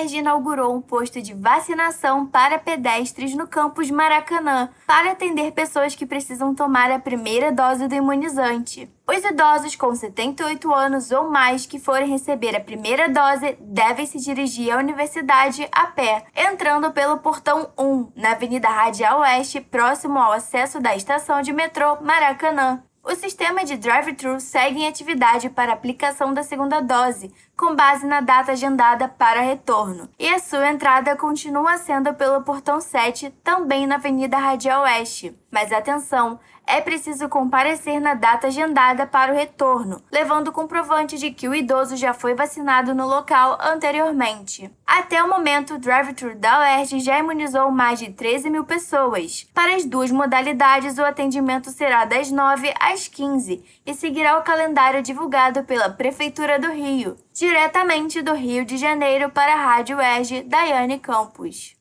UERJ inaugurou um posto de vacinação para pedestres no campus Maracanã, para atender pessoas que precisam tomar a primeira dose do imunizante. Os idosos com 78 anos ou mais que forem receber a primeira dose devem se dirigir à universidade a pé, entrando pelo portão 1, na Avenida Radial Oeste, próximo ao acesso da estação de metrô Maracanã. O sistema de drive-thru segue em atividade para aplicação da segunda dose, com base na data agendada para retorno, e a sua entrada continua sendo pelo portão 7, também na Avenida Radial Oeste. Mas atenção, é preciso comparecer na data agendada para o retorno, levando comprovante de que o idoso já foi vacinado no local anteriormente. Até o momento, o drive-thru da UERJ já imunizou mais de 13 mil pessoas. Para as duas modalidades, o atendimento será das 9 às 15 e seguirá o calendário divulgado pela Prefeitura do Rio, diretamente do Rio de Janeiro para a Rádio UERJ, Daiane Campos.